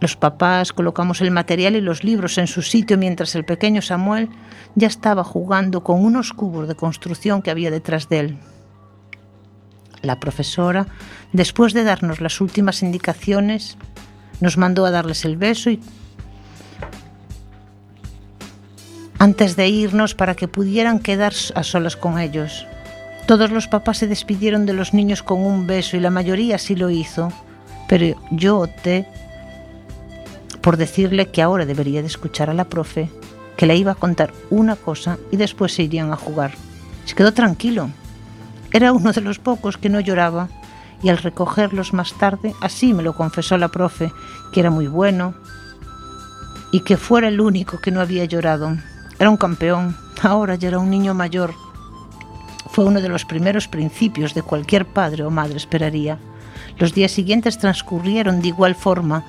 B: Los papás colocamos el material y los libros en su sitio mientras el pequeño Samuel ya estaba jugando con unos cubos de construcción que había detrás de él. La profesora, después de darnos las últimas indicaciones, nos mandó a darles el beso y antes de irnos para que pudieran quedar a solas con ellos. Todos los papás se despidieron de los niños con un beso y la mayoría sí lo hizo, pero yo opté por decirle que ahora debería de escuchar a la profe, que le iba a contar una cosa y después se irían a jugar. Se quedó tranquilo. Era uno de los pocos que no lloraba y al recogerlos más tarde, así me lo confesó la profe, que era muy bueno y que fuera el único que no había llorado. Era un campeón, ahora ya era un niño mayor. Fue uno de los primeros principios de cualquier padre o madre esperaría. Los días siguientes transcurrieron de igual forma,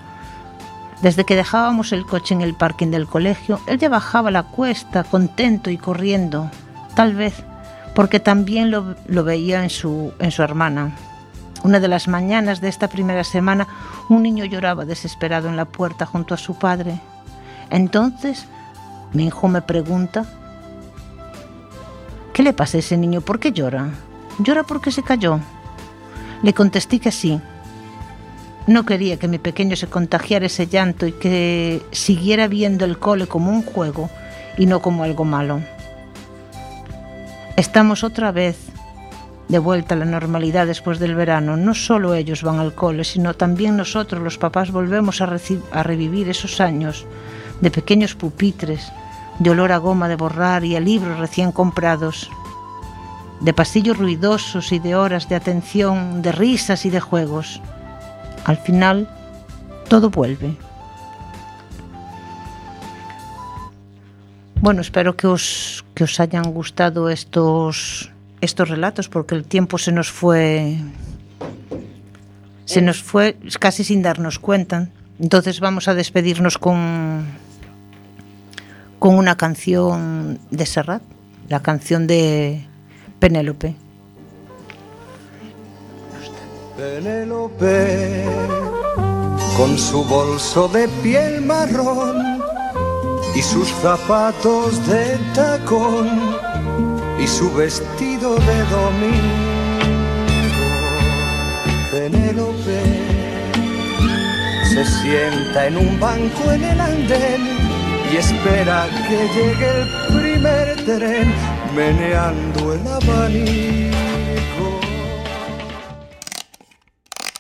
B: desde que dejábamos el coche en el parking del colegio, él ya bajaba la cuesta, contento y corriendo, tal vez porque también lo, veía en su, en su hermana. Una de las mañanas de esta primera semana, un niño lloraba desesperado en la puerta junto a su padre. Entonces, mi hijo me pregunta, ¿qué le pasa a ese niño? ¿Por qué llora? ¿Llora porque se cayó? Le contesté que sí, No quería que mi pequeño se contagiara ese llanto y que siguiera viendo el cole como un juego y no como algo malo. Estamos otra vez de vuelta a la normalidad después del verano. No solo ellos van al cole, sino también nosotros, los papás, volvemos a, a revivir esos años de pequeños pupitres, de olor a goma de borrar y a libros recién comprados, de pasillos ruidosos y de horas de atención, de risas y de juegos. Al final, todo vuelve. Bueno, espero que os, que os hayan gustado estos, estos relatos porque el tiempo se nos fue se nos fue casi sin darnos cuenta. Entonces vamos a despedirnos con con una canción de Serrat, la canción de Penélope.
C: Penélope, con su bolso de piel marrón y sus zapatos de tacón y su vestido de domingo. Penélope se sienta en un banco en el andén y espera que llegue el primer tren meneando el abanico.